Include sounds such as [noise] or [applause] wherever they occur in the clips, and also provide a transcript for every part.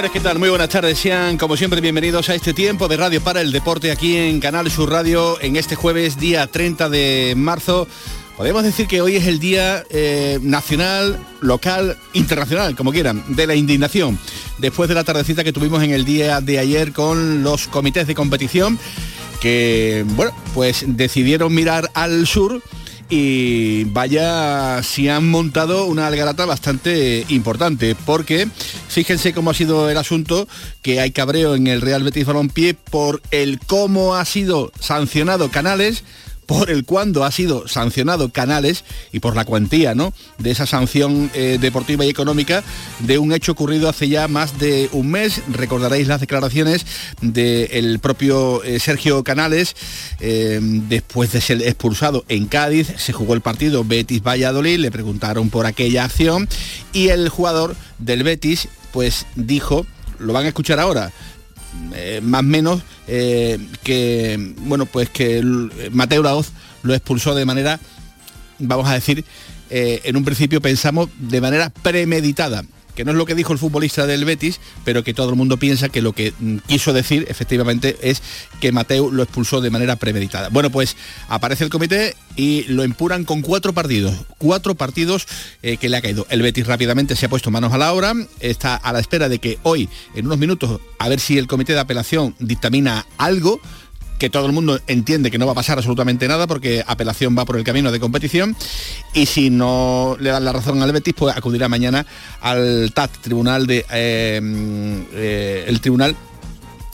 Señores, ¿qué? Muy buenas tardes. Sean, como siempre, bienvenidos a este tiempo de Radio para el Deporte aquí en Canal Sur Radio en este jueves, día 30 de marzo. Podemos decir que hoy es el día eh, nacional, local, internacional, como quieran, de la indignación. Después de la tardecita que tuvimos en el día de ayer con los comités de competición que, bueno, pues decidieron mirar al sur y vaya si han montado una algarata bastante importante porque fíjense cómo ha sido el asunto que hay cabreo en el Real Betis Balompié por el cómo ha sido sancionado Canales por el cuándo ha sido sancionado Canales y por la cuantía ¿no? de esa sanción eh, deportiva y económica de un hecho ocurrido hace ya más de un mes. Recordaréis las declaraciones del propio eh, Sergio Canales eh, después de ser expulsado en Cádiz. Se jugó el partido Betis Valladolid, le preguntaron por aquella acción y el jugador del Betis pues dijo, lo van a escuchar ahora, eh, más menos eh, que bueno pues que Mateo Laoz lo expulsó de manera vamos a decir eh, en un principio pensamos de manera premeditada que no es lo que dijo el futbolista del Betis, pero que todo el mundo piensa que lo que mm, quiso decir efectivamente es que Mateo lo expulsó de manera premeditada. Bueno, pues aparece el comité y lo empuran con cuatro partidos, cuatro partidos eh, que le ha caído. El Betis rápidamente se ha puesto manos a la obra, está a la espera de que hoy, en unos minutos, a ver si el comité de apelación dictamina algo que todo el mundo entiende que no va a pasar absolutamente nada porque apelación va por el camino de competición y si no le dan la razón al Betis pues acudirá mañana al TAT, Tribunal de eh, eh, el Tribunal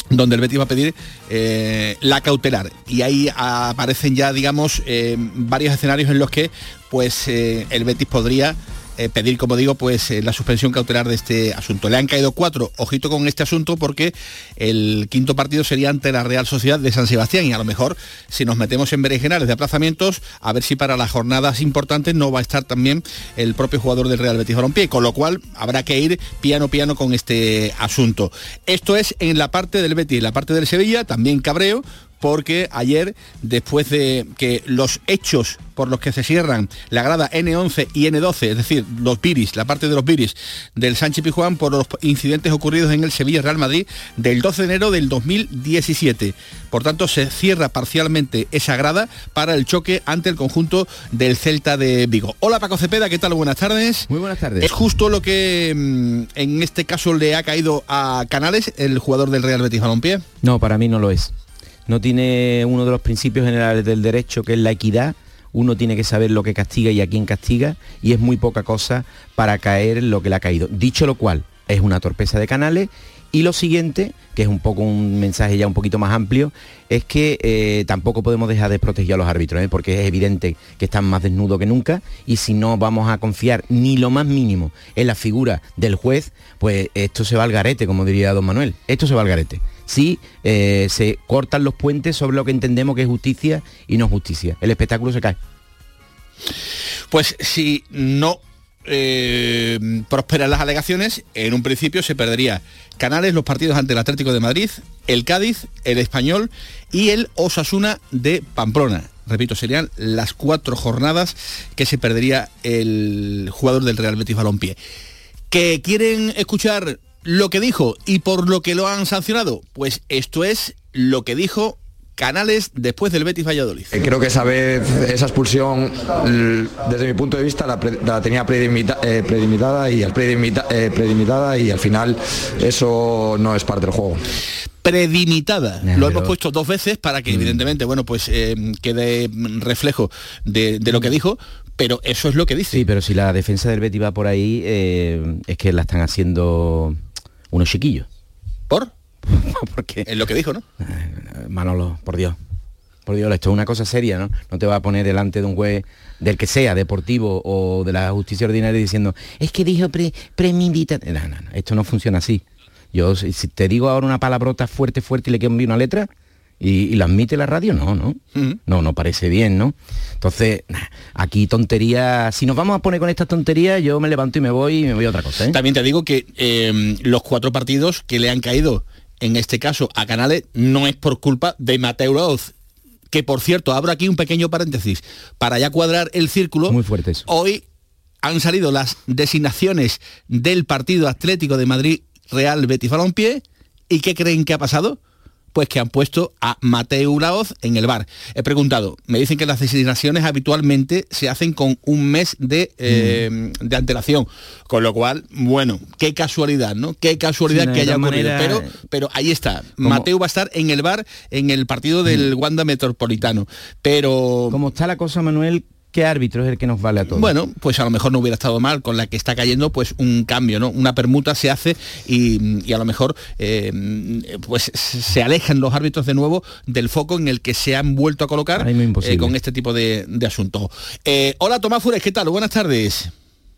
donde el Betis va a pedir eh, la cautelar. Y ahí aparecen ya digamos varios escenarios en los que pues el Betis podría eh, pedir, como digo, pues eh, la suspensión cautelar de este asunto. Le han caído cuatro, ojito con este asunto, porque el quinto partido sería ante la Real Sociedad de San Sebastián y a lo mejor si nos metemos en berenjenales de aplazamientos, a ver si para las jornadas importantes no va a estar también el propio jugador del Real Betis Balompié, con lo cual habrá que ir piano piano con este asunto. Esto es en la parte del Betis, la parte del Sevilla, también cabreo, porque ayer, después de que los hechos por los que se cierran la grada N11 y N12, es decir, los viris, la parte de los viris del Sánchez Pijuán por los incidentes ocurridos en el Sevilla Real Madrid del 12 de enero del 2017. Por tanto, se cierra parcialmente esa grada para el choque ante el conjunto del Celta de Vigo. Hola Paco Cepeda, ¿qué tal? Buenas tardes. Muy buenas tardes. ¿Es justo lo que mm, en este caso le ha caído a Canales, el jugador del Real Betis Balompié? No, para mí no lo es no tiene uno de los principios generales del derecho que es la equidad. Uno tiene que saber lo que castiga y a quién castiga y es muy poca cosa para caer lo que le ha caído. Dicho lo cual, es una torpeza de canales y lo siguiente, que es un poco un mensaje ya un poquito más amplio, es que eh, tampoco podemos dejar de proteger a los árbitros, ¿eh? porque es evidente que están más desnudos que nunca y si no vamos a confiar ni lo más mínimo en la figura del juez, pues esto se va al garete, como diría don Manuel. Esto se va al garete si eh, se cortan los puentes sobre lo que entendemos que es justicia y no justicia. El espectáculo se cae. Pues si no eh, prosperan las alegaciones, en un principio se perdería Canales los partidos ante el Atlético de Madrid, el Cádiz, el Español y el Osasuna de Pamplona. Repito, serían las cuatro jornadas que se perdería el jugador del Real Betis Balompié. ¿Que quieren escuchar lo que dijo y por lo que lo han sancionado, pues esto es lo que dijo Canales después del Betis Valladolid. Eh, creo que esa vez, esa expulsión, desde mi punto de vista, la, tenía eh, predimitada y, al eh, y al final eso no es parte del juego predimitada. Lo hemos puesto dos veces para que mm. evidentemente, bueno, pues quede reflejo de, lo que dijo, pero eso es lo que dice. Sí, pero si la defensa del Betis va por ahí, es que la están haciendo unos chiquillos. ¿Por? [laughs] Porque es lo que dijo, ¿no? Eh, Manolo, por Dios. Por Dios, esto es una cosa seria, ¿no? No te va a poner delante de un juez del que sea, deportivo o de la justicia ordinaria diciendo, es que dijo pre, premedita. No, no, no, esto no funciona así. Yo, si te digo ahora una palabrota fuerte, fuerte y le quiero enviar una letra, y, la admite la radio, no, ¿no? No, no parece bien, ¿no? Entonces, aquí tontería, si nos vamos a poner con estas tonterías, yo me levanto y me voy y me voy a otra cosa. ¿eh? También te digo que em, los cuatro partidos que le han caído, en este caso a Canales, no es por culpa de Mateo Laoz, que por cierto, abro aquí un pequeño paréntesis, para ya cuadrar el círculo. Muy fuerte eso. Hoy han salido las designaciones del Partido Atlético de Madrid Real Betis Balompié, ¿y qué creen que ha pasado? Pues que han puesto a Mateo Laoz en el bar. He preguntado, me dicen que las designaciones habitualmente se hacen con un mes de, eh, mm. de antelación, con lo cual, bueno, qué casualidad, ¿no? Qué casualidad que haya ocurrido. Pero, pero ahí está, Mateo va a estar en el bar en el partido del mm. Wanda Metropolitano. Pero... Como está la cosa, Manuel, ¿Qué árbitro es el que nos vale a todos? Bueno, pues a lo mejor no hubiera estado mal con la que está cayendo, pues un cambio, ¿no? Una permuta se hace y, a lo mejor eh, pues se alejan los árbitros de nuevo del foco en el que se han vuelto a colocar eh, con este tipo de, de asuntos. Eh, hola Tomás Fures, ¿qué tal? Buenas tardes.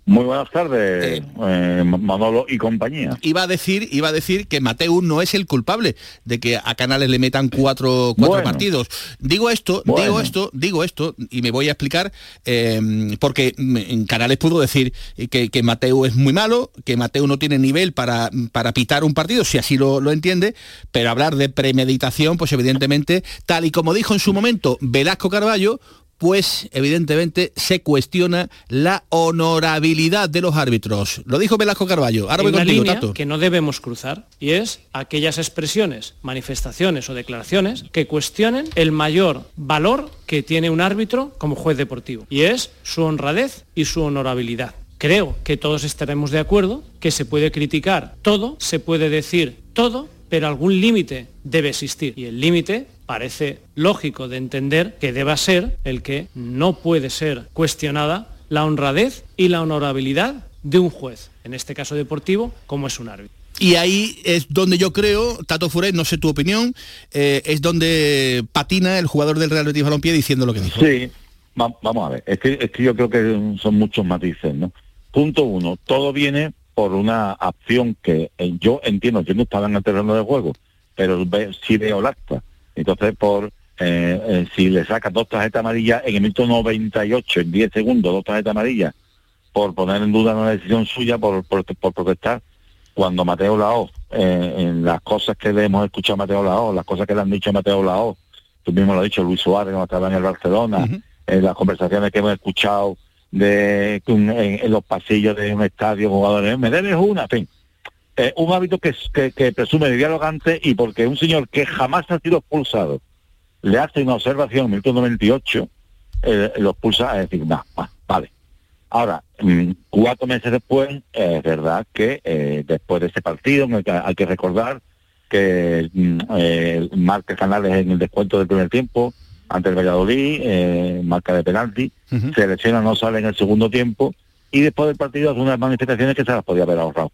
Muy buenas tardes, eh, eh, Manolo y compañía. Iba a decir, iba a decir que Mateu no es el culpable de que a Canales le metan cuatro, cuatro partidos. Digo esto, digo esto, digo esto, y me voy a explicar, eh, porque en Canales pudo decir que, que, Mateu es muy malo, que Mateu no tiene nivel para, para pitar un partido, si así lo, lo entiende, pero hablar de premeditación, pues evidentemente, tal y como dijo en su momento Velasco Carballo, pues evidentemente se cuestiona la honorabilidad de los árbitros. Lo dijo Velasco Carballo. Ahora voy una línea que no debemos cruzar y es aquellas expresiones, manifestaciones o declaraciones que cuestionen el mayor valor que tiene un árbitro como juez deportivo y es su honradez y su honorabilidad. Creo que todos estaremos de acuerdo que se puede criticar todo, se puede decir todo, pero algún límite debe existir y el límite parece lógico de entender que deba ser el que no puede ser cuestionada la honradez y la honorabilidad de un juez, en este caso deportivo, como es un árbitro. Y ahí es donde yo creo, Tato Furet, no sé tu opinión, eh, es donde patina el jugador del Real Betis Balompié diciendo lo que dijo. Sí, vamos a ver, es que, yo creo que son muchos matices, ¿no? Punto uno, todo viene por una acción que eh, yo entiendo, yo no estaba en el terreno de juego, pero sí veo el acta entonces, por eh, eh, si le saca dos tarjetas amarillas en el minuto 98, en 10 segundos, dos tarjetas amarillas, por poner en duda una decisión suya, por, por, protestar, cuando Mateo Lao, eh, en las cosas que le hemos escuchado a Mateo Lao, las cosas que le han dicho a Mateo Lao, tú mismo lo has dicho, Luis Suárez, cuando estaba en el Barcelona, en las conversaciones que hemos escuchado de en, los pasillos de un estadio, jugadores, me debes una, en fin eh, un hábito que, que, presume de dialogante y porque un señor que jamás ha sido expulsado le hace una observación en 1998, eh, lo expulsa a decir, no, vale. Ahora, mm, cuatro meses después, es verdad que eh, después de ese partido, en el que hay que recordar que mm, marca Canales en el descuento del primer tiempo, ante el Valladolid, marca de penalti, se lesiona, no sale en el segundo tiempo, y después del partido hace unas manifestaciones que se las podía haber ahorrado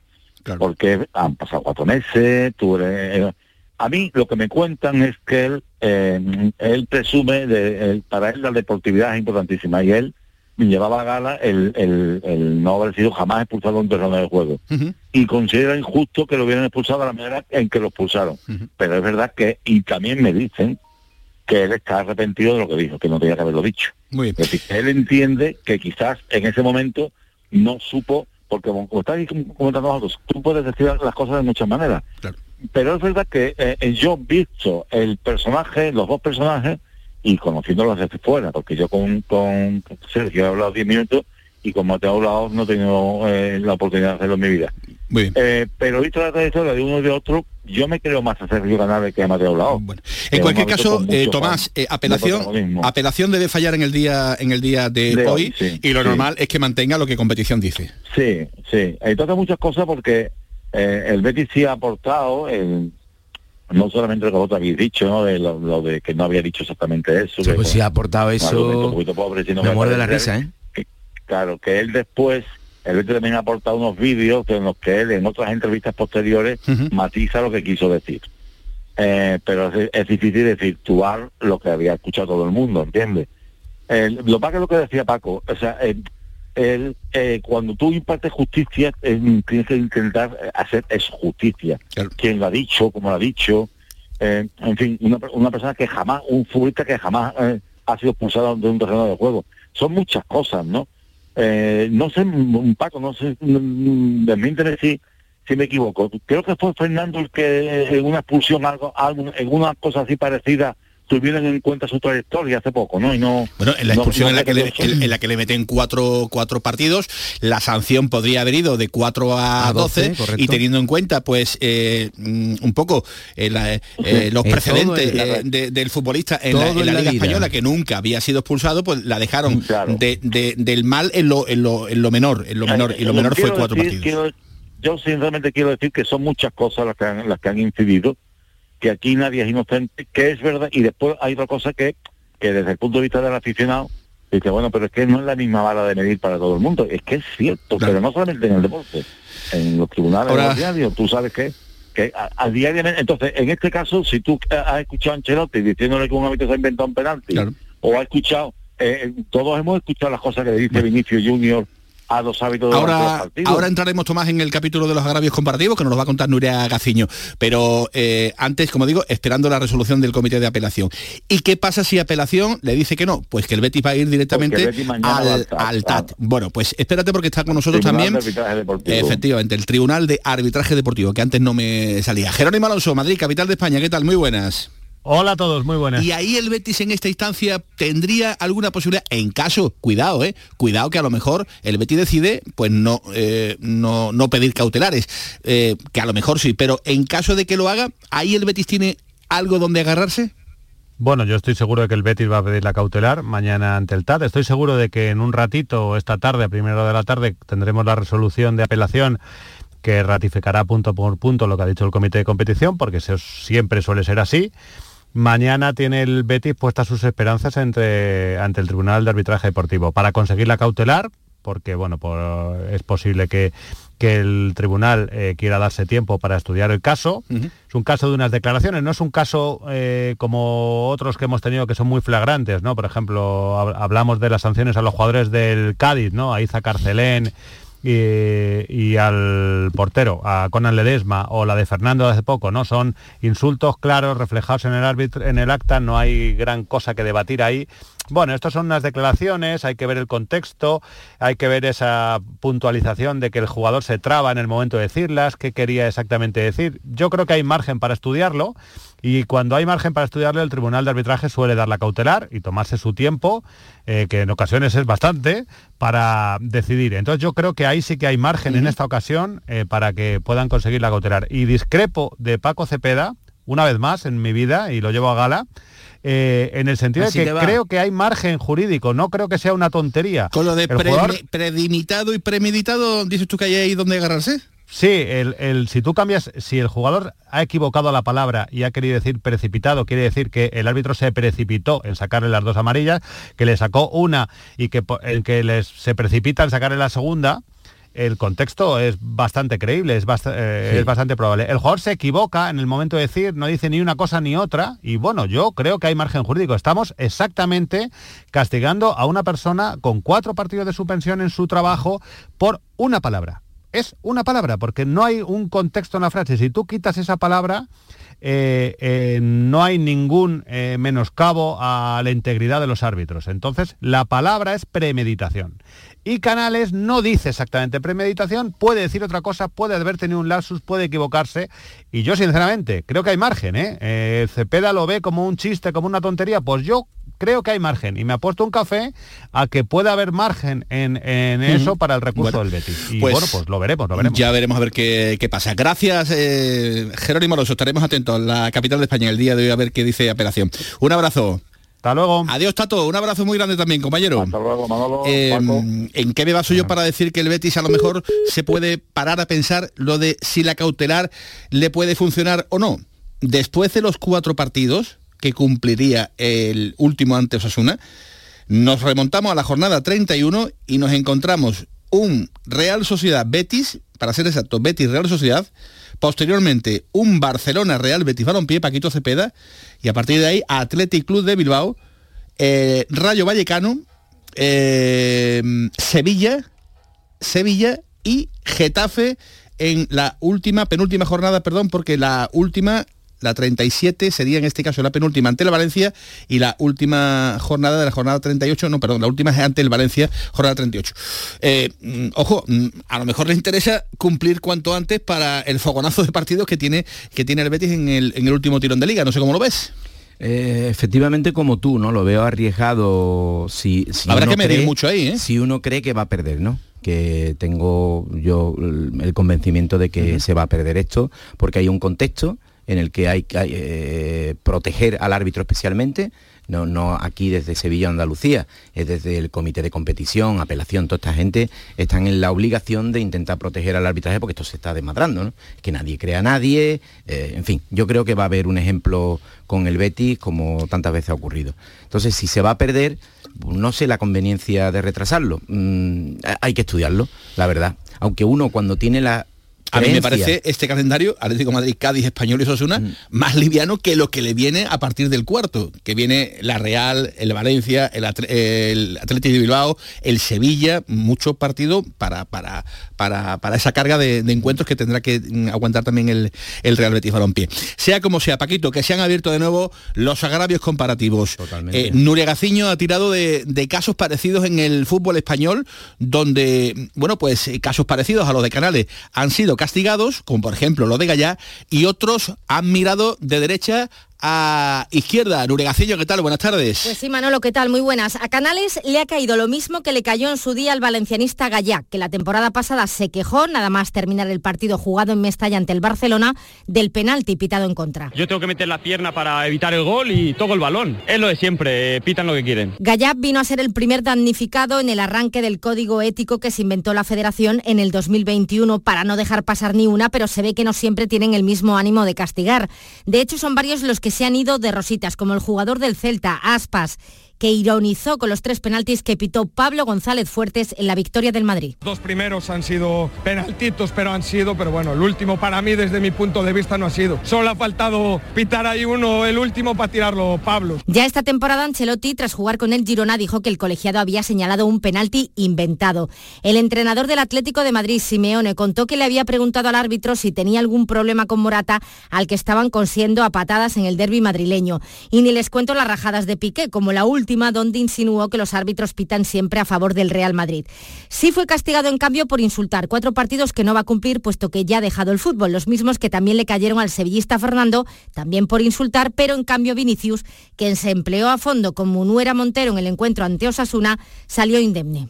porque han pasado cuatro meses, tú eh, a mí lo que me cuentan es que él, eh, él presume, de, para él la deportividad es importantísima y él llevaba a gala el, el, no haber sido jamás expulsado en un terreno de juego. Y considera injusto que lo hubieran expulsado de la manera en que lo expulsaron. Pero es verdad que, y también me dicen que él está arrepentido de lo que dijo, que no tenía que haberlo dicho. Muy Es decir, él entiende que quizás en ese momento no supo porque como, está comentando nosotros, tú puedes decir las cosas de muchas maneras. Pero es verdad que eh, yo visto el personaje, los dos personajes, y conociéndolos desde fuera, porque yo con, con Sergio he hablado 10 minutos y como te he hablado no he tenido eh, la oportunidad de hacerlo en mi vida. Muy eh, pero visto la trayectoria de uno y de otro, yo me creo más a Sergio Canales que a Mateo Lao. Bueno, en cualquier caso, eh, Tomás, eh, apelación, apelación debe fallar en el día en el día de, hoy, y lo normal es que mantenga lo que competición dice. Sí, sí. Entonces muchas cosas porque el Betis sí ha aportado no solamente lo que vosotros habéis dicho, ¿no? De lo, de que no había dicho exactamente eso. Sí, pues sí ha aportado eso. Pobre, me, me muerde de la risa, ¿eh? Claro, que él después Betis también ha aportado unos vídeos en los que él en otras entrevistas posteriores matiza lo que quiso decir. Eh, pero es, difícil decir lo que había escuchado todo el mundo, ¿entiendes? lo más que lo que decía Paco, o sea, el, eh, cuando tú impartes justicia, tienes que intentar hacer es justicia. Quien lo ha dicho, como lo ha dicho, en fin, una, una, persona que jamás, un futbolista que jamás ha sido expulsado de un terreno de juego. Son muchas cosas, ¿no? No sé, Paco, no sé, interés si si me equivoco. Creo que fue Fernando el que en una expulsión, algo, algo en una cosa así parecida, tuvieron en cuenta su trayectoria hace poco, ¿no? Y no bueno, en la expulsión en, la que le, en, la que le meten cuatro, cuatro partidos, la sanción podría haber ido de 4 a, 12, y teniendo en cuenta, pues, eh, mm, un poco eh, eh, los precedentes del futbolista en la, Liga Española, que nunca había sido expulsado, pues la dejaron de, del mal en lo, en lo, en lo menor, en lo menor, y lo menor fue cuatro partidos. yo sinceramente quiero decir que son muchas cosas las que han, las que han incidido, que aquí nadie es inocente, que es verdad, y después hay otra cosa que, que desde el punto de vista del aficionado, dice, bueno, pero es que no es la misma vara de medir para todo el mundo, es que es cierto, pero no solamente en el deporte, en los tribunales, en los diarios, tú sabes que que al diariamente, entonces, en este caso, si tú has escuchado a Ancelotti diciéndole que un hábito se ha inventado un penalti, o has escuchado, eh, todos hemos escuchado las cosas que le dice Vinicio Junior a los hábitos ahora, Ahora entraremos, Tomás, en el capítulo de los agravios comparativos, que nos lo va a contar Nuria Gaciño. Pero eh, antes, como digo, esperando la resolución del comité de apelación. ¿Y qué pasa si apelación le dice que no? Pues que el Betis va a ir directamente al, TAT. Bueno, pues espérate porque está con nosotros también. Efectivamente, el Tribunal de Arbitraje Deportivo, que antes no me salía. Jerónimo Alonso, Madrid, capital de España. ¿Qué tal? Muy buenas. Hola a todos, muy buenas. Y ahí el Betis en esta instancia tendría alguna posibilidad, en caso, cuidado, eh, cuidado que a lo mejor el Betis decide pues no, eh, no, no, pedir cautelares, eh, que a lo mejor sí, pero en caso de que lo haga, ahí el Betis tiene algo donde agarrarse. Bueno, yo estoy seguro de que el Betis va a pedir la cautelar mañana ante el TAT. Estoy seguro de que en un ratito, esta tarde, a primera hora de la tarde, tendremos la resolución de apelación que ratificará punto por punto lo que ha dicho el comité de competición, porque eso siempre suele ser así. Mañana tiene el Betis puestas sus esperanzas entre, ante el Tribunal de Arbitraje Deportivo para conseguir la cautelar, porque bueno, es posible que, el tribunal eh, quiera darse tiempo para estudiar el caso. Es un caso de unas declaraciones, no es un caso eh, como otros que hemos tenido que son muy flagrantes, ¿no? Por ejemplo, hablamos de las sanciones a los jugadores del Cádiz, ¿no? A Iza Carcelén y, al portero, a Conan Ledesma o la de Fernando hace poco, ¿no? Son insultos claros, reflejados en el árbitro, en el acta, no hay gran cosa que debatir ahí. Bueno, estas son unas declaraciones, hay que ver el contexto, hay que ver esa puntualización de que el jugador se traba en el momento de decirlas, qué quería exactamente decir. Yo creo que hay margen para estudiarlo y cuando hay margen para estudiarlo el Tribunal de Arbitraje suele dar la cautelar y tomarse su tiempo, eh, que en ocasiones es bastante, para decidir. Entonces yo creo que ahí sí que hay margen en esta ocasión eh, para que puedan conseguir la cautelar. Y discrepo de Paco Cepeda, una vez más en mi vida, y lo llevo a gala, eh, en el sentido de que creo que hay margen jurídico, no creo que sea una tontería. Con lo de predimitado y premeditado, dices tú que hay ahí donde agarrarse. Sí, el, si tú cambias, si el jugador ha equivocado la palabra y ha querido decir precipitado, quiere decir que el árbitro se precipitó en sacarle las dos amarillas, que le sacó una y que, el que les, se precipita en sacarle la segunda, el contexto es bastante creíble, es, eh, es, bastante probable. El jugador se equivoca en el momento de decir, no dice ni una cosa ni otra, y bueno, yo creo que hay margen jurídico. Estamos exactamente castigando a una persona con cuatro partidos de suspensión en su trabajo por una palabra. Es una palabra, porque no hay un contexto en la frase. Si tú quitas esa palabra, eh, eh, no hay ningún eh, menoscabo a la integridad de los árbitros. Entonces, la palabra es premeditación. Y Canales no dice exactamente premeditación, puede decir otra cosa, puede haber tenido un lapsus, puede equivocarse. Y yo, sinceramente, creo que hay margen. ¿eh? Cepeda lo ve como un chiste, como una tontería. Pues yo creo que hay margen y me ha puesto un café a que pueda haber margen en, eso para el recurso del Betis. Y pues bueno, pues lo veremos, lo veremos. Ya veremos a ver qué, pasa. Gracias, eh, Jerónimo Rosso. Estaremos atentos a la capital de España el día de hoy a ver qué dice apelación. Un abrazo. Hasta luego. Adiós, Tato. Un abrazo muy grande también, compañero. Hasta luego, Manolo. Eh, ¿En qué me baso yo para decir que el Betis a lo mejor se puede parar a pensar lo de si la cautelar le puede funcionar o no? Después de los cuatro partidos, que cumpliría el último ante Osasuna. Nos remontamos a la jornada 31 y nos encontramos un Real Sociedad Betis para ser exacto, Betis Real Sociedad, posteriormente un Barcelona Real Betis Balompié, Paquito Cepeda, y a partir de ahí Athletic Club de Bilbao, eh, Rayo Vallecano, eh, Sevilla, Sevilla y Getafe en la última, penúltima jornada, perdón, porque la última la 37 sería en este caso la penúltima ante el Valencia y la última jornada de la jornada 38, no, perdón, la última es ante el Valencia, jornada 38. Eh, mm, ojo, mm, a lo mejor le interesa cumplir cuanto antes para el fogonazo de partidos que tiene, que tiene el Betis en el, en el último tirón de liga, no sé cómo lo ves. Eh, efectivamente como tú, ¿no? Lo veo arriesgado si, Habrá que medir mucho ahí, ¿eh? Si uno cree que va a perder, ¿no? Que tengo yo el convencimiento de que se va a perder esto, porque hay un contexto en el que hay que eh, proteger al árbitro especialmente, no, no aquí desde Sevilla Andalucía, es desde el comité de competición, apelación, toda esta gente están en la obligación de intentar proteger al arbitraje porque esto se está desmadrando, ¿no? que nadie crea a nadie, eh, en fin, yo creo que va a haber un ejemplo con el Betis como tantas veces ha ocurrido. Entonces, si se va a perder, no sé la conveniencia de retrasarlo, mm, hay que estudiarlo, la verdad. Aunque uno cuando tiene la a mí me parece este calendario, Atlético Madrid, Cádiz, Español y Osasuna, mm. más liviano que lo que le viene a partir del cuarto, que viene la Real, el Valencia, el, Atlético de Bilbao, el Sevilla, muchos partidos para, para, para, esa carga de, encuentros que tendrá que mm, aguantar también el, Real Betis Balompié. Sea como sea, Paquito, que se han abierto de nuevo los agravios comparativos. Totalmente. Eh, Nuria Gaciño ha tirado de, de casos parecidos en el fútbol español, donde, bueno, pues casos parecidos a los de Canales han sido castigados, como por ejemplo lo de Gallá, y otros han mirado de derecha a izquierda. Nuregacillo, ¿qué tal? Buenas tardes. Pues sí, Manolo, ¿qué tal? Muy buenas. A Canales le ha caído lo mismo que le cayó en su día al valencianista Gallá, que la temporada pasada se quejó, nada más terminar el partido jugado en Mestalla ante el Barcelona, del penalti pitado en contra. Yo tengo que meter la pierna para evitar el gol y toco el balón. Es lo de siempre, eh, pitan lo que quieren. Gallá vino a ser el primer damnificado en el arranque del código ético que se inventó la federación en el 2021 para no dejar pasar ni una, pero se ve que no siempre tienen el mismo ánimo de castigar. De hecho, son varios los que se han ido de rositas, como el jugador del Celta, Aspas, que ironizó con los tres penaltis que pitó Pablo González Fuertes en la victoria del Madrid. Dos primeros han sido penaltitos, pero han sido, pero bueno, el último para mí desde mi punto de vista no ha sido. Solo ha faltado pitar ahí uno, el último para tirarlo Pablo. Ya esta temporada Ancelotti, tras jugar con el Girona, dijo que el colegiado había señalado un penalti inventado. El entrenador del Atlético de Madrid, Simeone, contó que le había preguntado al árbitro si tenía algún problema con Morata, al que estaban consiendo a patadas en el derby madrileño. Y ni les cuento las rajadas de Piqué, como la última donde insinuó que los árbitros pitan siempre a favor del Real Madrid. Sí fue castigado en cambio por insultar cuatro partidos que no va a cumplir puesto que ya ha dejado el fútbol, los mismos que también le cayeron al sevillista Fernando, también por insultar, pero en cambio Vinicius, quien se empleó a fondo con Munuera Montero en el encuentro ante Osasuna, salió indemne.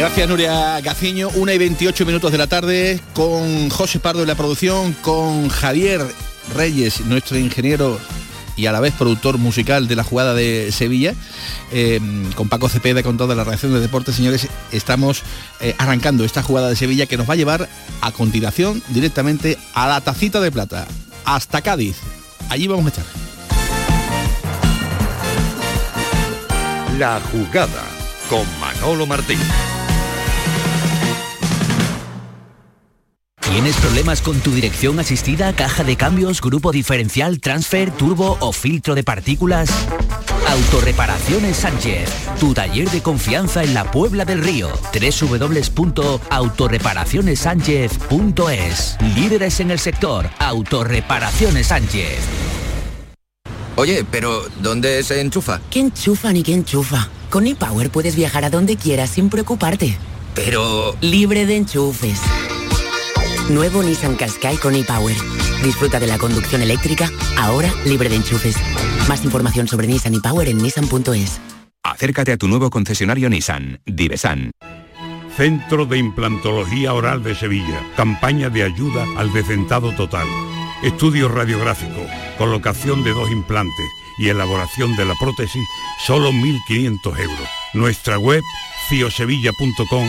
Gracias Nuria Gaciño, una y 28 minutos de la tarde con José Pardo en la producción, con Javier Reyes, nuestro ingeniero y a la vez productor musical de la jugada de Sevilla, eh, con Paco Cepeda, con toda la reacción de deporte, señores, estamos eh, arrancando esta jugada de Sevilla que nos va a llevar a continuación directamente a la tacita de plata, hasta Cádiz. Allí vamos a echar. La jugada con Manolo Martín. ¿Tienes problemas con tu dirección asistida, caja de cambios, grupo diferencial, transfer, turbo o filtro de partículas? Autorreparaciones Sánchez, tu taller de confianza en la Puebla del Río. www.autorreparacionessánchez.es. Líderes en el sector, Autorreparaciones Sánchez. Oye, pero ¿dónde se enchufa? ¿Qué enchufa ni qué enchufa? Con ePower puedes viajar a donde quieras sin preocuparte. Pero... Libre de enchufes. Nuevo Nissan Qashqai con ePower. Disfruta de la conducción eléctrica, ahora libre de enchufes. Más información sobre Nissan ePower en nissan.es. Acércate a tu nuevo concesionario Nissan, Divesan. Centro de Implantología Oral de Sevilla. Campaña de ayuda al decentado total. Estudio radiográfico, colocación de dos implantes y elaboración de la prótesis, solo 1.500 euros. Nuestra web, ciosevilla.com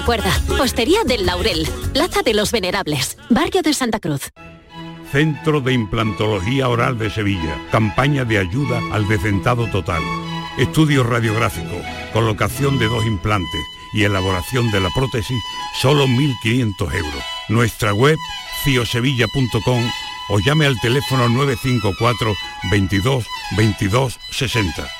Recuerda, Hostería del Laurel, Plaza de los Venerables, Barrio de Santa Cruz. Centro de Implantología Oral de Sevilla. Campaña de ayuda al decentado total. Estudio radiográfico, colocación de dos implantes y elaboración de la prótesis, solo 1.500 euros. Nuestra web, ciosevilla.com o llame al teléfono 954 22 22 60.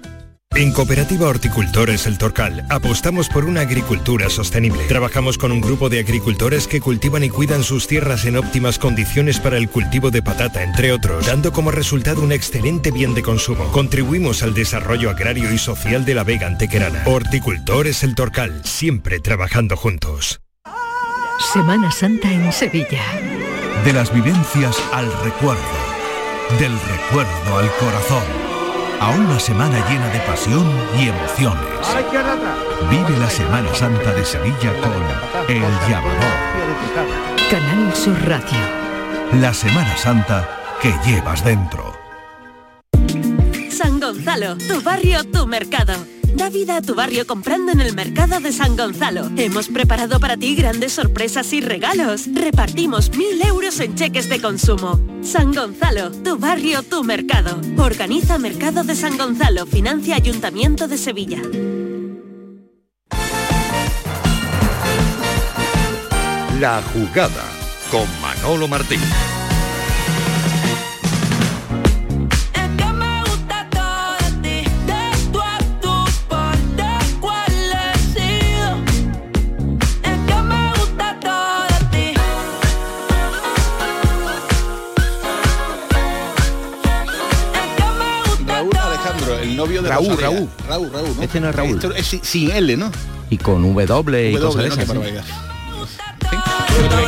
En Cooperativa Horticultores El Torcal apostamos por una agricultura sostenible. Trabajamos con un grupo de agricultores que cultivan y cuidan sus tierras en óptimas condiciones para el cultivo de patata, entre otros, dando como resultado un excelente bien de consumo. Contribuimos al desarrollo agrario y social de la Vega Antequerana. Horticultores El Torcal, siempre trabajando juntos. Semana Santa en Sevilla. De las vivencias al recuerdo. Del recuerdo al corazón a una semana llena de pasión y emociones. Vive la Semana Santa de Sevilla con El Llamador. Canal Sur Radio. La Semana Santa que llevas dentro. San Gonzalo, tu barrio, tu mercado. Da vida a tu barrio comprando en el mercado de San Gonzalo. Hemos preparado para ti grandes sorpresas y regalos. Repartimos mil euros en cheques de consumo. San Gonzalo, tu barrio, tu mercado. Organiza Mercado de San Gonzalo, financia Ayuntamiento de Sevilla. La jugada con Manolo Martín. Novio de Raúl, Rosalía. Raúl. Raúl, Raúl, ¿no? Este no es Raúl. Esto es sin L, ¿no? Y con W y cosas ¿no? Esas,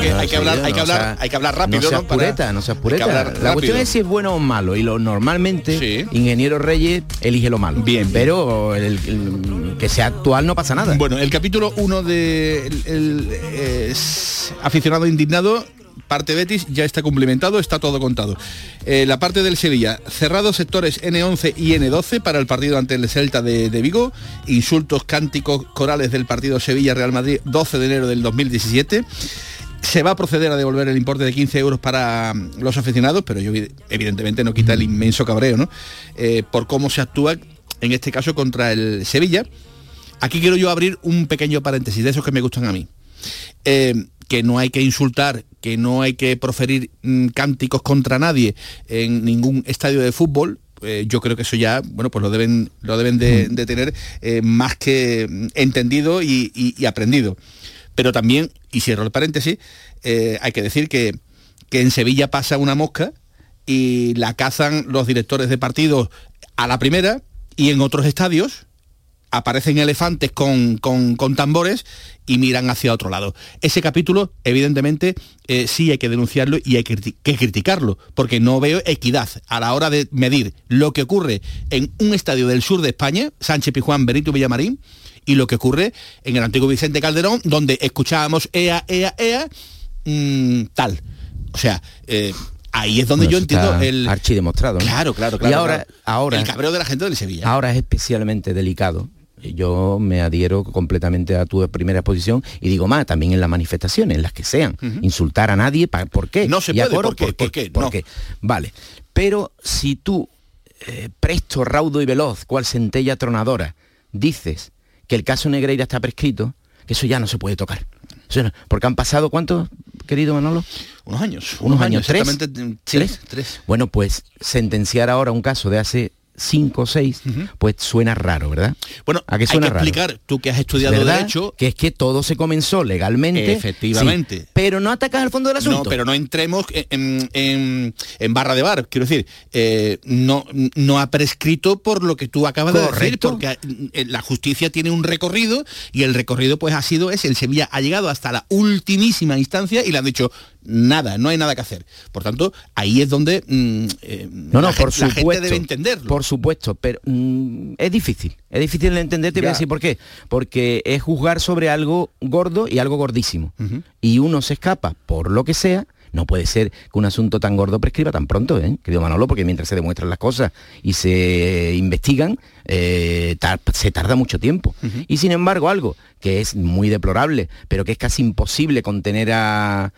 que hay que hablar, hay que No hablar, seas- hay que hablar rápido, no seas ¿no? Para- no seas pureta. La rápido. cuestión es si es bueno o malo. Y lo normalmente, Ingeniero Reyes elige lo malo. Bien. Pero el, el- que sea actual no pasa nada. Bueno, el capítulo 1 de el, el, eh, es aficionado indignado, parte Betis, ya está cumplimentado, está todo contado. Eh, la parte del Sevilla, cerrados sectores N11 y N12 para el partido ante el Celta de, de Vigo, insultos, cánticos, corales del partido Sevilla-Real Madrid 12 de enero del 2017. Se va a proceder a devolver el importe de 15 euros para mm, los aficionados, pero yo evidentemente no quita el inmenso cabreo, ¿no? Eh, por cómo se actúa, en este caso, contra el Sevilla. Aquí quiero yo abrir un pequeño paréntesis de esos que me gustan a mí. Eh, que no hay que insultar, que no hay que proferir mm, cánticos contra nadie en ningún estadio de fútbol. eh, yo creo que eso ya, bueno, pues lo deben, lo deben de, de tener eh, más que mm, entendido y, y- y aprendido. Pero también, y cierro el paréntesis, eh, hay que decir que, que en Sevilla pasa una mosca y la cazan los directores de partidos a la primera y en otros estadios aparecen elefantes con, con, con tambores y miran hacia otro lado. Ese capítulo, evidentemente, eh, sí hay que denunciarlo y hay que, que, criticarlo, porque no veo equidad a la hora de medir lo que ocurre en un estadio del sur de España, Sánchez Pijuán, Benito Villamarín, y lo que ocurre en el antiguo Vicente Calderón, donde escuchábamos EA, EA, EA, mmm, tal. O sea, eh, ahí es donde Bueno, yo entiendo el... archidemostrado. ¿no? Claro, claro, claro. Y ahora, claro. ahora El cabreo de la gente del Sevilla. Ahora es especialmente delicado. Yo me adhiero completamente a tu primera exposición y digo más, también en las manifestaciones, en las que sean. Insultar a nadie, ¿pa- ¿por qué? No se puede, coro, ¿por qué? ¿Por qué? No. Vale. Pero si tú, eh, presto, raudo y veloz, cual centella tronadora, dices que el caso Negreira está prescrito, que eso ya no se puede tocar. No- porque han pasado, ¿cuántos, querido Manolo? Unos años. Unos, años, ¿tres? exactamente, mm, ¿Tres? tres. Bueno, pues sentenciar ahora un caso de hace cinco o seis, pues suena raro, ¿verdad? Bueno, ¿A qué hay suena que raro? explicar, tú que has estudiado ¿Verdad? Derecho, Que es que todo se comenzó legalmente. Efectivamente. sí, pero no atacas al fondo del asunto. No, pero no entremos en, en- en barra de bar. Quiero decir, eh, no, no ha prescrito por lo que tú acabas de decir, porque eh, la justicia tiene un recorrido y el recorrido pues ha sido ese. El Sevilla ha llegado hasta la ultimísima instancia y le han dicho nada, no hay nada que hacer. Por tanto, ahí es donde mm, eh, No, no, la, por gente, la supuesto. gente debe entenderlo. Por supuesto, pero mm, es difícil. Es difícil de entender, te voy a decir por qué. Porque es juzgar sobre algo gordo y algo gordísimo. Y uno se escapa por lo que sea. No puede ser que un asunto tan gordo prescriba tan pronto, ¿eh? querido Manolo, porque mientras se demuestran las cosas y se investigan, eh, tar- se tarda mucho tiempo. Y sin embargo, algo que es muy deplorable, pero que es casi imposible contener a,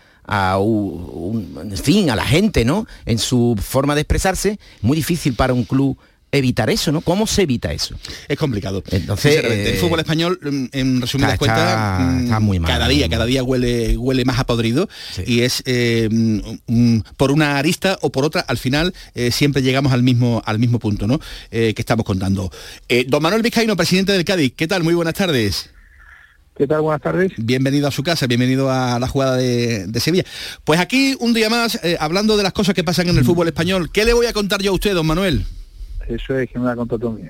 un- en fin, a la gente, ¿no? En su forma de expresarse, muy difícil para un club evitar eso, ¿no? ¿Cómo se evita eso? Es complicado. Entonces, el eh, fútbol español, en resumidas está- cuentas, está- mm, está muy mal, cada día, cada día huele, huele más a podrido y es eh, mm, mm, por una arista o por otra, al final eh, siempre llegamos al mismo, al mismo punto, ¿no? Eh, que estamos contando. Eh, don Manuel Vizcaíno, presidente del Cádiz, ¿qué tal? Muy buenas tardes. ¿Qué tal? Buenas tardes. Bienvenido a su casa, bienvenido a la jugada de, de Sevilla. Pues aquí un día más, eh, hablando de las cosas que pasan en el fútbol español, ¿qué le voy a contar yo a usted, don Manuel? Eso es que me la contado mí.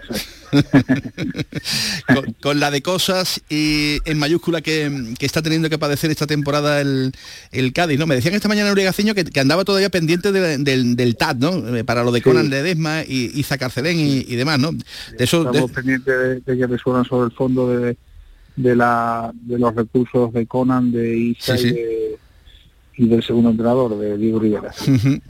con, con la de cosas y en mayúscula que, que está teniendo que padecer esta temporada el, el Cádiz, ¿no? Me decían esta mañana Uribe Gaciño que, que andaba todavía pendiente de- del, del TAT, ¿no? Eh, Para lo de Sí. Conan Ledesma y Iza Carcelén y, y demás, ¿no? De eso, de- Estamos pendientes de, de que resuelvan sobre el fondo de, de, la, de los recursos de Conan, de Isa Sí, y, sí. de- y del segundo entrenador, de Diego Rivera.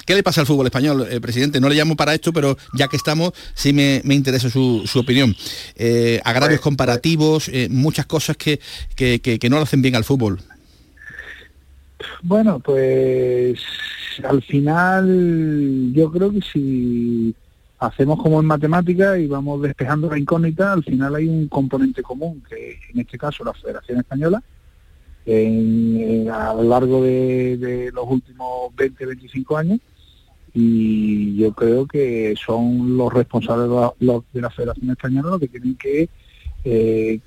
¿Qué le pasa al fútbol español, eh, presidente? No le llamo para esto, pero ya que estamos, sí me, me interesa su, su opinión. Eh, agravios comparativos, eh, muchas cosas que, que, que- que no le hacen bien al fútbol. Bueno, pues al final yo creo que si hacemos como en matemática y vamos despejando la incógnita, al final hay un componente común, que en este caso la Federación Española, en- a lo largo de, de los últimos 20, 25 años, y yo creo que son los responsables de la, de Federación Española los que tienen que eh,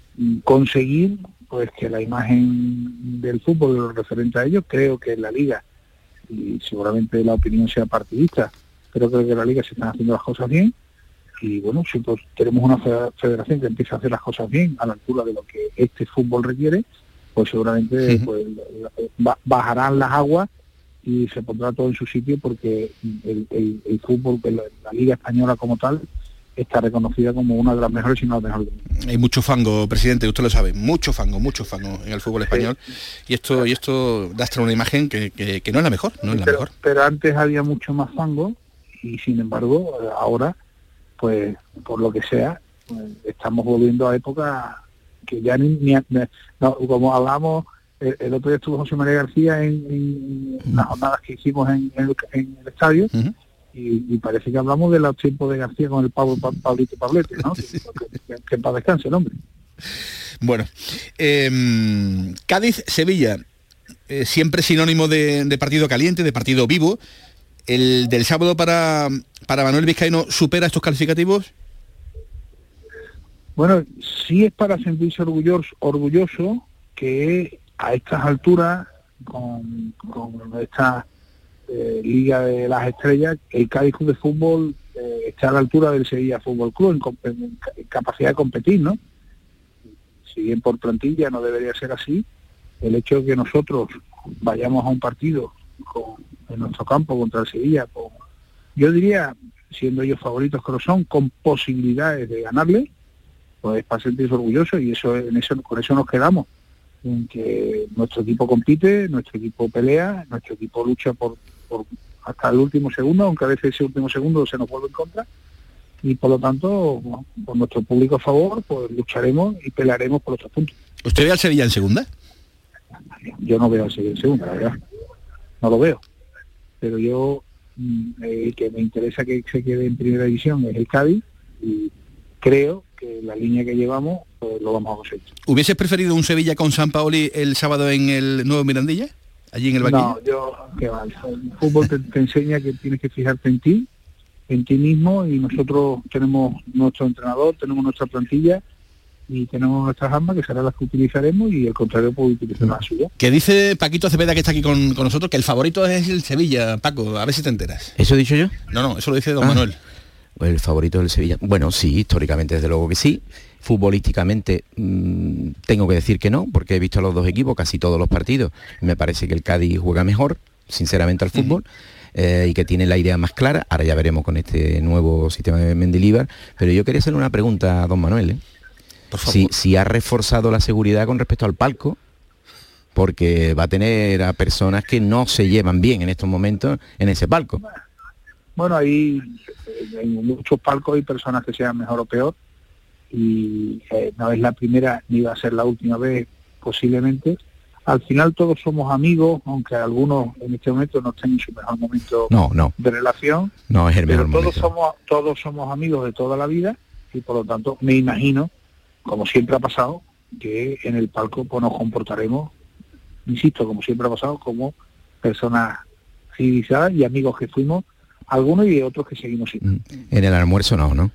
conseguir pues que la imagen del fútbol lo referente a ellos, creo que en la liga, y seguramente la opinión sea partidista, pero creo que en la liga se están haciendo las cosas bien, y bueno, si pues tenemos una fe- federación que empieza a hacer las cosas bien a la altura de lo que este fútbol requiere, pues seguramente pues, bajarán las aguas y se pondrá todo en su sitio porque el, el- el fútbol, la, la liga española como tal, está reconocida como una de las mejores, si no la mejor del mundo. Hay mucho fango, presidente, usted lo sabe, mucho fango, mucho fango en el fútbol español. Y esto, y esto lastra una imagen que, que- que no es la mejor, no es la pero, mejor. pero antes había mucho más fango y sin embargo ahora pues por lo que sea pues, estamos volviendo a época que ya ni, ni- ni- no, como hablamos el, el otro día estuvo José María García en, en las jornadas que hicimos en, en el, en el estadio y, y parece que hablamos de los tiempos de García con el Pablo Pa- Pablito Pablete ¿no? que, que, paz descanse el hombre Bueno, em, Cádiz, Sevilla, eh, siempre sinónimo de, de partido caliente, de partido vivo. El del sábado para, para Manuel Vizcaíno supera estos calificativos. Bueno, sí es para sentirse orgulloso, orgulloso que a estas alturas, con, con esta eh, Liga de las Estrellas, el Cádiz Club de Fútbol eh, está a la altura del Sevilla Fútbol Club en, capacidad de competir, ¿no? si bien por plantilla no debería ser así, el hecho de que nosotros vayamos a un partido con- en nuestro campo contra el Sevilla, yo diría, siendo ellos favoritos que lo son, con posibilidades de ganarle, pues para sentirse orgulloso y eso, en eso con eso nos quedamos. En que nuestro equipo compite, nuestro equipo pelea, nuestro equipo lucha por, por hasta el último segundo, aunque a veces ese último segundo se nos vuelve en contra. Y por lo tanto, bueno, por nuestro público a favor, pues lucharemos y pelearemos por otros puntos. ¿Usted ve al Sevilla en segunda? Yo no veo al Sevilla en segunda, la verdad. No lo veo. Pero yo, mm, el que me interesa que se quede en primera división es el Cádiz y creo que la línea que llevamos pues, lo vamos a conseguir. ¿Hubieses preferido un Sevilla con San Paoli el sábado en el Nuevo Mirandilla? Allí en el banquillo. No, yo, que va, el fútbol te, te enseña que tienes que fijarte en ti, en ti mismo y nosotros tenemos nuestro entrenador, tenemos nuestra plantilla y tenemos nuestras armas que serán las que utilizaremos y el contrario puede utilizar las suyas. Que dice Paquito Cepeda que está aquí con, con nosotros que el favorito es el Sevilla, Paco, a ver si te enteras. ¿Eso he dicho yo? No, no, eso lo dice don Ah. Manuel. El favorito del Sevilla. Bueno, sí, históricamente desde luego que sí. Futbolísticamente mm, tengo que decir que no, porque he visto a los dos equipos casi todos los partidos. Me parece que el Cádiz juega mejor, sinceramente, al fútbol. eh, y que tiene la idea más clara. Ahora ya veremos con este nuevo sistema de Mendilibar. Pero yo quería hacerle una pregunta a don Manuel. ¿eh? Si, si ha reforzado la seguridad con respecto al palco, porque va a tener a personas que no se llevan bien en estos momentos en ese palco. Bueno, ahí en muchos palcos hay personas que sean mejor o peor y eh, no es la primera ni va a ser la última vez posiblemente. Al final todos somos amigos, aunque algunos en este momento no estén en su mejor momento No, no, de relación, no es el pero mejor todos momento. somos todos somos amigos de toda la vida y por lo tanto me imagino, como siempre ha pasado, que en el palco pues, nos comportaremos, insisto, como siempre ha pasado, como personas civilizadas y amigos que fuimos, algunos y otros que seguimos siendo. En el almuerzo no, ¿no?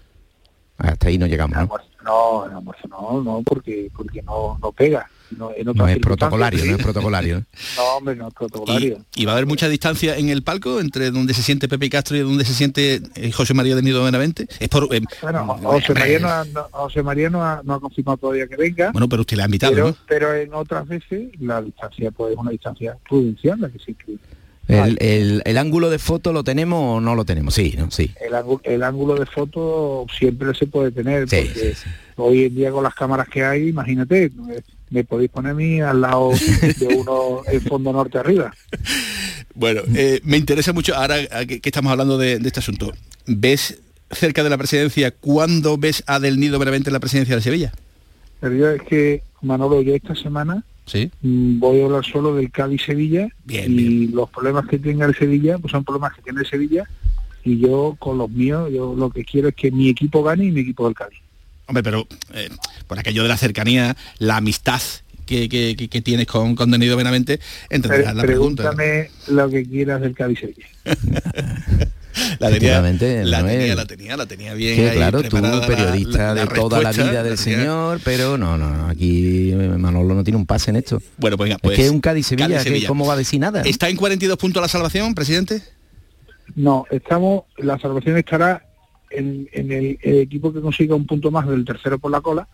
Hasta ahí no llegamos, ¿no? No, en almuerzo no, no, porque porque no, no pega. No, en No es protocolario, no es protocolario. [laughs] ¿no? Hombre, no es protocolario. ¿Y va a haber mucha distancia en el palco entre donde se siente Pepe Castro y donde se siente eh, José María de Nido Benavente? Es por, eh, Bueno, José María, no ha, no- José María no ha, no ha confirmado todavía que venga. bueno, pero usted le ha invitado, pero, ¿no? pero en otras veces la distancia pues es una distancia prudencial la que se incluye. El, el- el ángulo de foto lo tenemos o no lo tenemos, sí, ¿no? Sí. El, ángulo, el ángulo de foto siempre se puede tener porque hoy en día con las cámaras que hay, imagínate, me, podéis poner a mí al lado de uno en fondo norte arriba. [laughs] Bueno, eh, me interesa mucho ahora que, que estamos hablando de, de este asunto. ¿Ves cerca de la presidencia cuándo ves a Del Nido Benavente en la presidencia de Sevilla? Pero yo es que, Manolo, yo esta semana Sí. mm, voy a hablar solo del Cádiz-Sevilla y los problemas que tenga el Sevilla pues son problemas que tiene el Sevilla y yo con los míos, yo lo que quiero es que mi equipo gane y mi equipo del Cádiz. Hombre, pero eh, por aquello de la cercanía, la amistad que, que- que- que tienes con, con Del Nido Benavente, entenderás la pregunta. pregúntame lo que quieras del Cádiz-Sevilla. [laughs] La tenía, la tenía, la tenía, la tenía bien. Que ahí claro, tú periodista la- la de toda la vida del señor, pero no, no, no, aquí eh, Manolo no tiene un pase en esto. Bueno, pues venga, pues, es que un Cádiz-Sevilla, que Cádiz-Sevilla. ¿cómo va a decir nada? ¿Está en 42 puntos la salvación, presidente? No, estamos, la salvación estará en, en el, el equipo que consiga un punto más del tercero por la cola.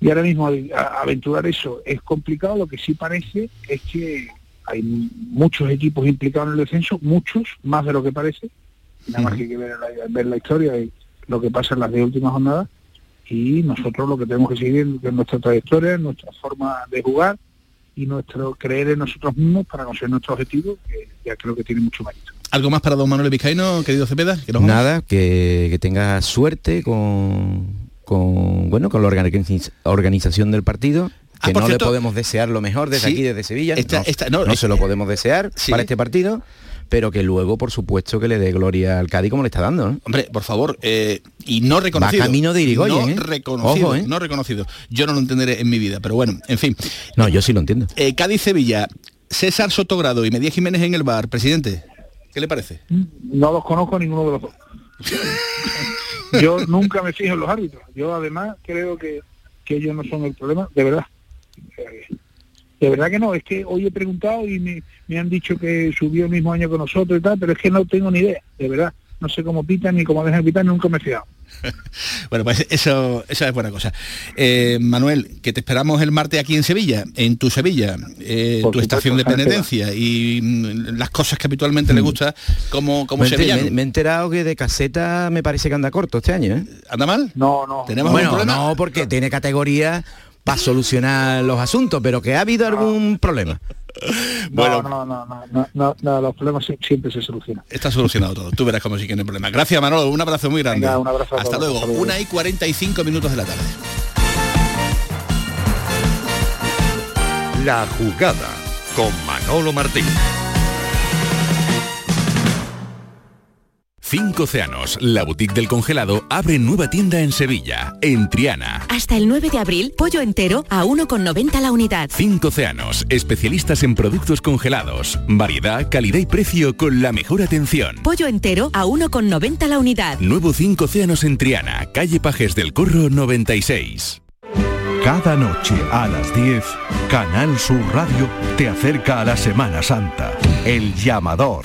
Y ahora mismo a- a- aventurar eso es complicado, lo que sí parece es que hay muchos equipos implicados en el descenso, muchos, más de lo que parece, nada más que hay que ver la, ver la historia y lo que pasa en las de últimas jornadas, y nosotros lo que tenemos que seguir es nuestra trayectoria, nuestra forma de jugar y nuestro creer en nosotros mismos para conseguir nuestro objetivo, que ya creo que tiene mucho mérito. ¿Algo más para don Manuel Vizcaíno, querido Cepeda? Que. Nada, que, que tenga suerte con, con bueno con la organiz- organización del partido. Ah, Que no cierto, le podemos desear lo mejor desde sí, aquí, desde Sevilla. esta- no, esta- no, no eh, se lo podemos desear sí. para este partido, pero que luego, por supuesto, que le dé gloria al Cádiz como le está dando. ¿no? Hombre, por favor, eh, y no reconocido. Va camino de Irigoyen, No ¿eh? reconocido, Ojo, ¿eh? no reconocido. Yo no lo entenderé en mi vida, pero bueno, en fin. No, yo sí lo entiendo. Eh, Cádiz-Sevilla, César Sotogrado y Medía Jiménez en el bar, presidente. ¿Qué le parece? No los conozco a ninguno de los dos. [laughs] Yo nunca me fijo en los árbitros. Yo además creo que, que ellos no son el problema, de verdad. Eh, De verdad que no, es que hoy he preguntado y me, me han dicho que subió el mismo año que nosotros y tal, pero es que no tengo ni idea, de verdad. No sé cómo pitan ni cómo dejan de pitar, nunca me he fijado. [laughs] bueno, pues eso, eso es buena cosa. Eh, Manuel, que te esperamos el martes aquí en Sevilla, en tu Sevilla, eh, tu estación de penitencia y mm, las cosas que habitualmente le gusta como, como Me, sevillano. me- me he enterado que de caseta me parece que anda corto este año, ¿eh? ¿Anda mal? No, no. ¿Tenemos bueno, algún problema? no, porque tiene categoría para solucionar los asuntos, pero que ha habido algún problema. No, no, no, no, no, no, no, los problemas sie- siempre se solucionan. Está solucionado todo. Tú verás cómo sí que no hay problema. Gracias, Manolo. Un abrazo muy grande. Venga, un abrazo Hasta todos. luego. Hasta luego. Una y 45 minutos de la tarde. La jugada con Manolo Martín. Cinco Océanos, la boutique del congelado, abre nueva tienda en Sevilla, en Triana. Hasta el 9 de abril, pollo entero a 1,90 la unidad. Cinco Océanos, especialistas en productos congelados. Variedad, calidad y precio con la mejor atención. Pollo entero a 1,90 la unidad. Nuevo Cinco Océanos en Triana, calle Pajes del Corro 96. Cada noche a las 10, Canal Sur Radio te acerca a la Semana Santa. El llamador.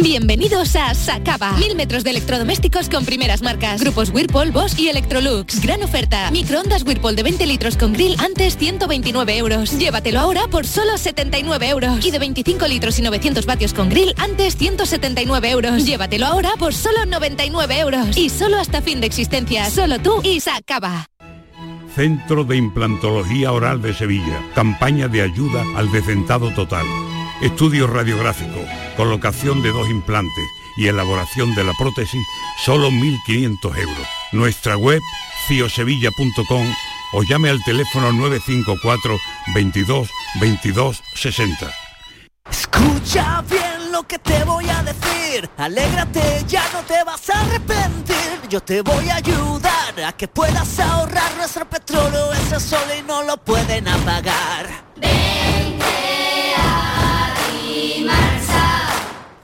Bienvenidos a Sacaba. Mil metros de electrodomésticos con primeras marcas. Grupos Whirlpool, Bosch y Electrolux. Gran oferta. Microondas Whirlpool de 20 litros con grill antes 129 euros. Llévatelo ahora por solo 79 euros. Y de 25 litros y 900 vatios con grill antes 179 euros. Llévatelo ahora por solo 99 euros. Y solo hasta fin de existencia. Solo tú y Sacaba. Centro de Implantología Oral de Sevilla. Campaña de ayuda al decentado total. Estudio radiográfico, colocación de dos implantes y elaboración de la prótesis, solo 1.500 euros. Nuestra web, ciosevilla.com o llame al teléfono 954 22 22 60. Escucha bien lo que te voy a decir. Alégrate, ya no te vas a arrepentir. Yo te voy a ayudar a que puedas ahorrar nuestro petróleo. Ese sol y no lo pueden apagar.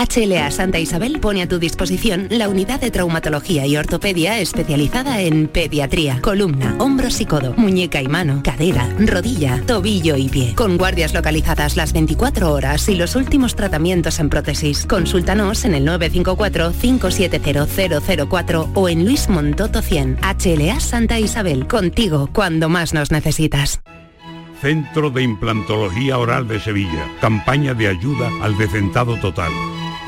HLA Santa Isabel pone a tu disposición la unidad de traumatología y ortopedia especializada en pediatría, columna, hombros y codo, muñeca y mano, cadera, rodilla, tobillo y pie. Con guardias localizadas las 24 horas y los últimos tratamientos en prótesis. Consúltanos en el 954-570004 o en Luis Montoto 100. HLA Santa Isabel, contigo cuando más nos necesitas. Centro de Implantología Oral de Sevilla. Campaña de ayuda al decentado total.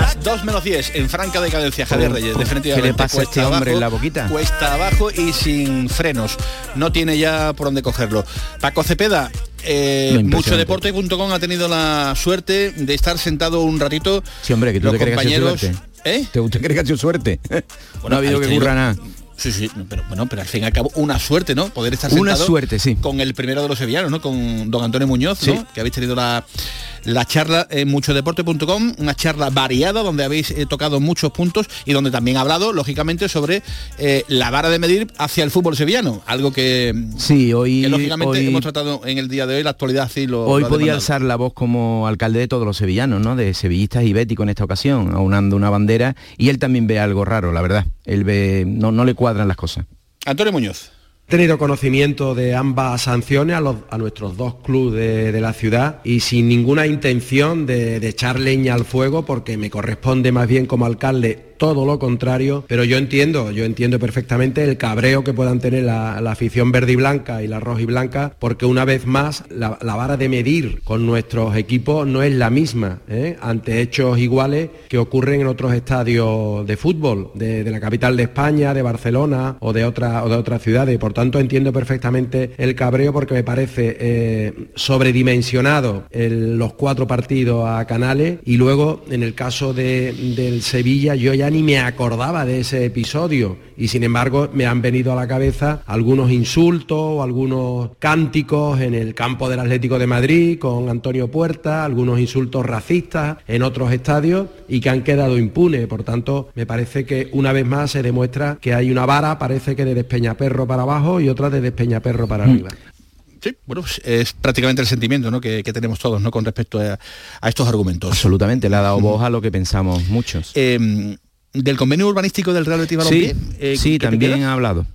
Las 2 menos 10 en franca decadencia, Javier Reyes. ¿Qué le pasa a este hombre en abajo, la boquita? Cuesta abajo y sin frenos. No tiene ya por dónde cogerlo. Paco Cepeda, eh, muchodeporte.com ha tenido la suerte de estar sentado un ratito. Sí, hombre, que tú los te crees que compañeros. suerte. ¿Eh? ¿Te usted cree que ha sido suerte? [laughs] no ha habido que curra nada. Sí, sí, pero bueno, pero al fin y al cabo una suerte, ¿no? Poder estar Una sentado suerte, sí. con el primero de los sevillanos, ¿no? Con don Antonio Muñoz, Sí. ¿no? Que habéis tenido la, la charla en muchodeporte.com, una charla variada donde habéis eh, tocado muchos puntos y donde también ha hablado, lógicamente, sobre eh, la vara de medir hacia el fútbol sevillano, algo que, Sí, hoy, que lógicamente hoy- hemos tratado en el día de hoy, la actualidad así lo Hoy lo podía alzar la voz como alcalde de todos los sevillanos, ¿no? De sevillistas y béticos en esta ocasión, aunando una bandera. Y él también ve algo raro, la verdad. Él ve, no, no le cuadran las cosas. Antonio Muñoz. He tenido conocimiento de ambas sanciones a, nuestros dos clubes de, la ciudad y sin ninguna intención de echar leña al fuego porque me corresponde más bien como alcalde todo lo contrario, pero yo entiendo, yo entiendo perfectamente el cabreo que puedan tener la, la afición verde y blanca y la roja y blanca, porque una vez más la, la vara de medir con nuestros equipos no es la misma, ¿eh? ante hechos iguales que ocurren en otros estadios de fútbol, de, de la capital de España, de Barcelona o de, otra, o de otras ciudades. Por tanto, entiendo perfectamente el cabreo porque me parece eh, sobredimensionado los cuatro partidos a Canales y luego en el caso de- del Sevilla yo ya ni me acordaba de ese episodio y sin embargo me han venido a la cabeza algunos insultos o algunos cánticos en el campo del Atlético de Madrid con Antonio Puerta, algunos insultos racistas en otros estadios y que han quedado impunes. Por tanto, me parece que una vez más se demuestra que hay una vara, parece que de Despeñaperro para abajo y otra de Despeñaperro para arriba. Sí, bueno, pues es prácticamente el sentimiento ¿no? que, que tenemos todos ¿no? con respecto a, a estos argumentos. Absolutamente, le ha dado voz a lo que pensamos muchos. Eh, del convenio urbanístico del Real Betis Sí, Balompié. eh, sí, ¿qué te también ha hablado.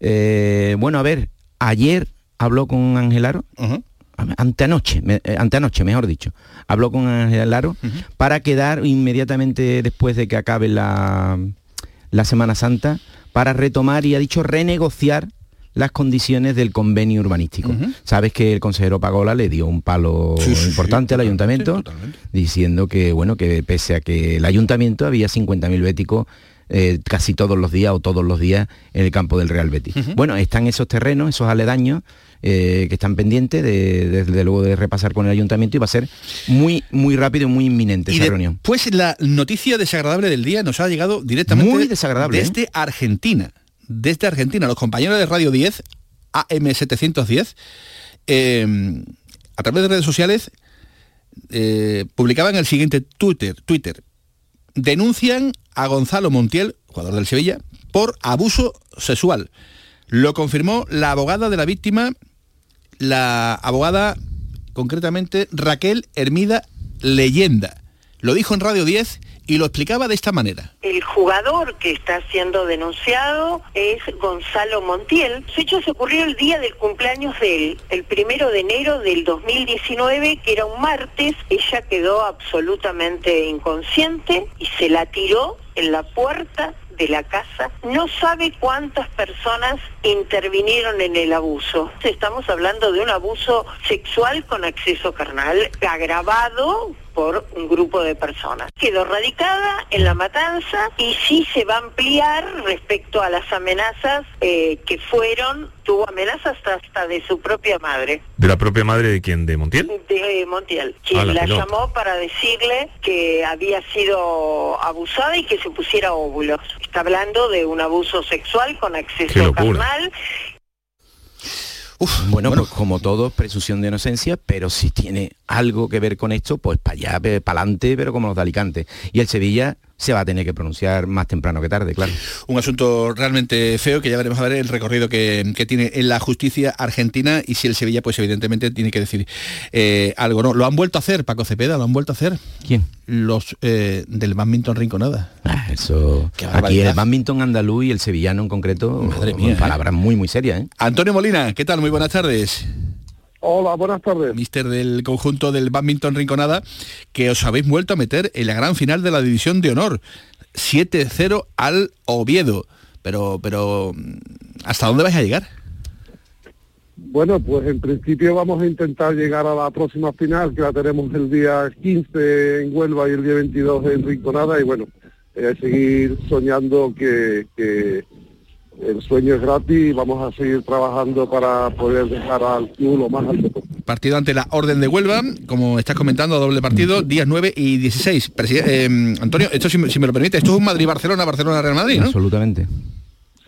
Eh, bueno, a ver, ayer habló con Ángel Aro, anteanoche, me- eh, anteanoche, mejor dicho, habló con Ángel Aro para quedar inmediatamente después de que acabe la, la Semana Santa para retomar y ha dicho renegociar las condiciones del convenio urbanístico. Sabes que el consejero Pagola le dio un palo Sí, sí, sí, importante al ayuntamiento diciendo que bueno que pese a que el ayuntamiento había 50.000 béticos eh, casi todos los días o todos los días en el campo del Real Betis. Bueno, están esos terrenos, esos aledaños eh, que están pendientes de, desde luego de repasar con el ayuntamiento y va a ser muy muy rápido y muy inminente Y esa reunión. Pues la noticia desagradable del día nos ha llegado directamente Muy desagradable, ¿eh? desde Argentina. Desde Argentina, los compañeros de Radio 10, AM710, eh, a través de redes sociales, eh, publicaban el siguiente Twitter, Twitter. Denuncian a Gonzalo Montiel, jugador del Sevilla, por abuso sexual. Lo confirmó la abogada de la víctima, la abogada concretamente Raquel Hermida Leyenda. Lo dijo en Radio 10 y lo explicaba de esta manera. El jugador que está siendo denunciado es Gonzalo Montiel. Su hecho se ocurrió el día del cumpleaños de él, el primero de enero del 2019, que era un martes. Ella quedó absolutamente inconsciente y se la tiró en la puerta de la casa. No sabe cuántas personas intervinieron en el abuso. Estamos hablando de un abuso sexual con acceso carnal agravado por un grupo de personas. Quedó radicada en la matanza y sí se va a ampliar respecto a las amenazas eh, que fueron, tuvo amenazas hasta de su propia madre, ¿De la propia madre de quién? ¿De Montiel? de Montiel, quien Ah, la la llamó para decirle que había sido abusada y que se pusiera óvulos. Está hablando de un abuso sexual con acceso locura. Bueno, pues como todo, presunción de inocencia, pero si tiene algo que ver con esto, pues para allá, para adelante, pero como los de Alicante. Y el Sevilla se va a tener que pronunciar más temprano que tarde, claro. Un asunto realmente feo que ya veremos a ver el recorrido que, que tiene en la justicia argentina y si el Sevilla, pues evidentemente tiene que decir eh, algo. No, lo han vuelto a hacer, Paco Cepeda, lo han vuelto a hacer. ¿Quién? Los eh, del badminton Rinconada. Eso. Qué Aquí el badminton andaluz y el sevillano en concreto, Madre mía, ¿eh? palabras muy, muy serias. ¿eh? Antonio Molina, ¿qué tal? Muy buenas tardes. Hola, buenas tardes. Mister del conjunto del badminton Rinconada, que os habéis vuelto a meter en la gran final de la división de honor. 7-0 al Oviedo. Pero, pero, ¿hasta dónde vais a llegar? Bueno, pues en principio vamos a intentar llegar a la próxima final, que la tenemos el día 15 en Huelva y el día 22 en Rinconada, y bueno, eh, seguir soñando que, que el sueño es gratis y vamos a seguir trabajando para poder dejar al club lo más alto posible. Partido ante la Orden de Huelva, como estás comentando, doble partido, días 9 y 16. Preside- eh, Antonio, esto si, me- si me lo permite, esto es un Madrid-Barcelona, Barcelona-Real Madrid, ¿no? Absolutamente.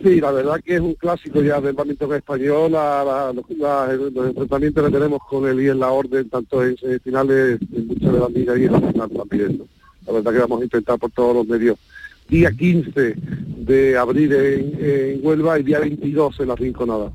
Sí, la verdad que es un clásico ya del badminton español, la- la- los, la- los enfrentamientos que tenemos con el y en la orden, tanto en semifinales, en muchas de las ligas y en la final también. ¿no? La verdad que vamos a intentar por todos los medios. Día 15 de abril en, Huelva y día 22 en la Rinconada.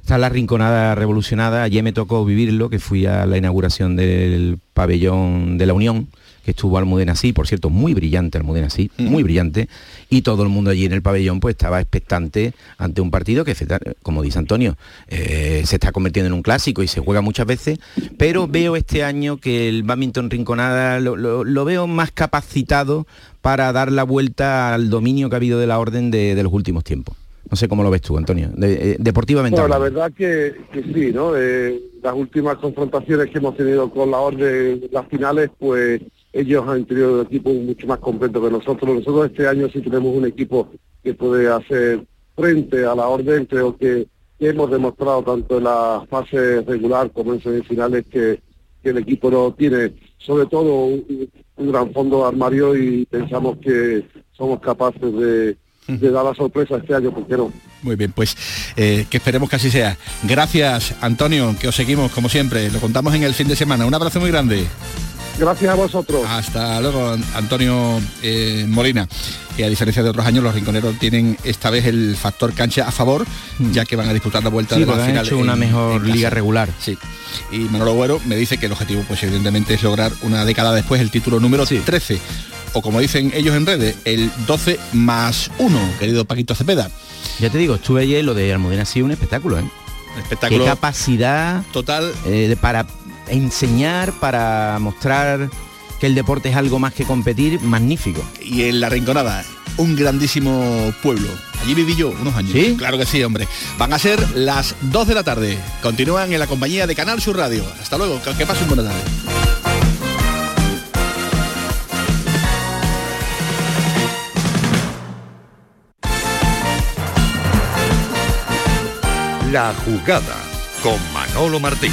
Está la rinconada revolucionada, ayer me tocó vivirlo, que fui a la inauguración del pabellón de la Unión, que estuvo Almudena sí, por cierto, muy brillante Almudena sí, muy brillante, y todo el mundo allí en el pabellón pues estaba expectante ante un partido que, como dice Antonio, eh, se está convirtiendo en un clásico y se juega muchas veces, pero veo este año que el badminton rinconada lo, lo- lo veo más capacitado para dar la vuelta al dominio que ha habido de la orden de, de los últimos tiempos. No sé cómo lo ves tú, Antonio, de- eh, deportivamente. Bueno, la verdad que, que sí, ¿no? Eh, las últimas confrontaciones que hemos tenido con la orden, las finales, pues ellos han tenido un equipo mucho más completo que nosotros. Nosotros este año sí tenemos un equipo que puede hacer frente a la orden, creo que, hemos demostrado tanto en la fase regular como en semifinales que, que el equipo no tiene, sobre todo, un, gran fondo armario y pensamos que somos capaces de, de dar la sorpresa este año, ¿por qué no? Muy bien, pues eh, que esperemos que así sea. Gracias, Antonio, que os seguimos como siempre. Lo contamos en el fin de semana. Un abrazo muy grande. Gracias a vosotros. Hasta luego, An- Antonio eh, Molina. Que a diferencia de otros años, los rinconeros tienen esta vez el factor cancha a favor, ya que van a disputar la vuelta Sí, de la han final. hecho una mejor liga regular. Sí. Y Manolo Güero me dice que el objetivo, pues evidentemente, es lograr una década después el título número 13. O como dicen ellos en redes, el 12 más 1, querido Paquito Cepeda. Ya te digo, estuve ayer lo de Almudena ha sido un espectáculo, ¿eh? Espectáculo Qué capacidad total para enseñar, para mostrar que el deporte es algo más que competir, magnífico. y en La Rinconada, un grandísimo pueblo. Allí viví yo unos años. ¿Sí? Claro que sí, hombre. Van a ser las 2 de la tarde. Continúan en la compañía de Canal Sur Radio. Hasta luego, que, pasen buena tarde. La jugada con Manolo Martín.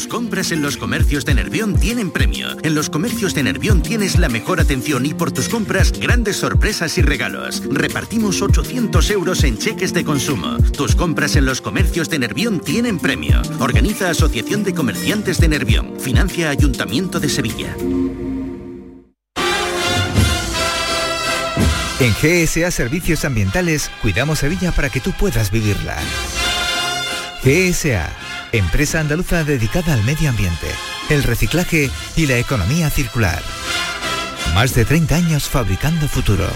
Tus compras en los comercios de Nervión tienen premio. En los comercios de Nervión tienes la mejor atención y por tus compras grandes sorpresas y regalos. Repartimos 800 euros en cheques de consumo. Tus compras en los comercios de Nervión tienen premio. Organiza Asociación de Comerciantes de Nervión. Financia Ayuntamiento de Sevilla. En GSA Servicios Ambientales cuidamos Sevilla para que tú puedas vivirla. GSA, empresa andaluza dedicada al medio ambiente, el reciclaje y la economía circular. Más de 30 años fabricando futuro.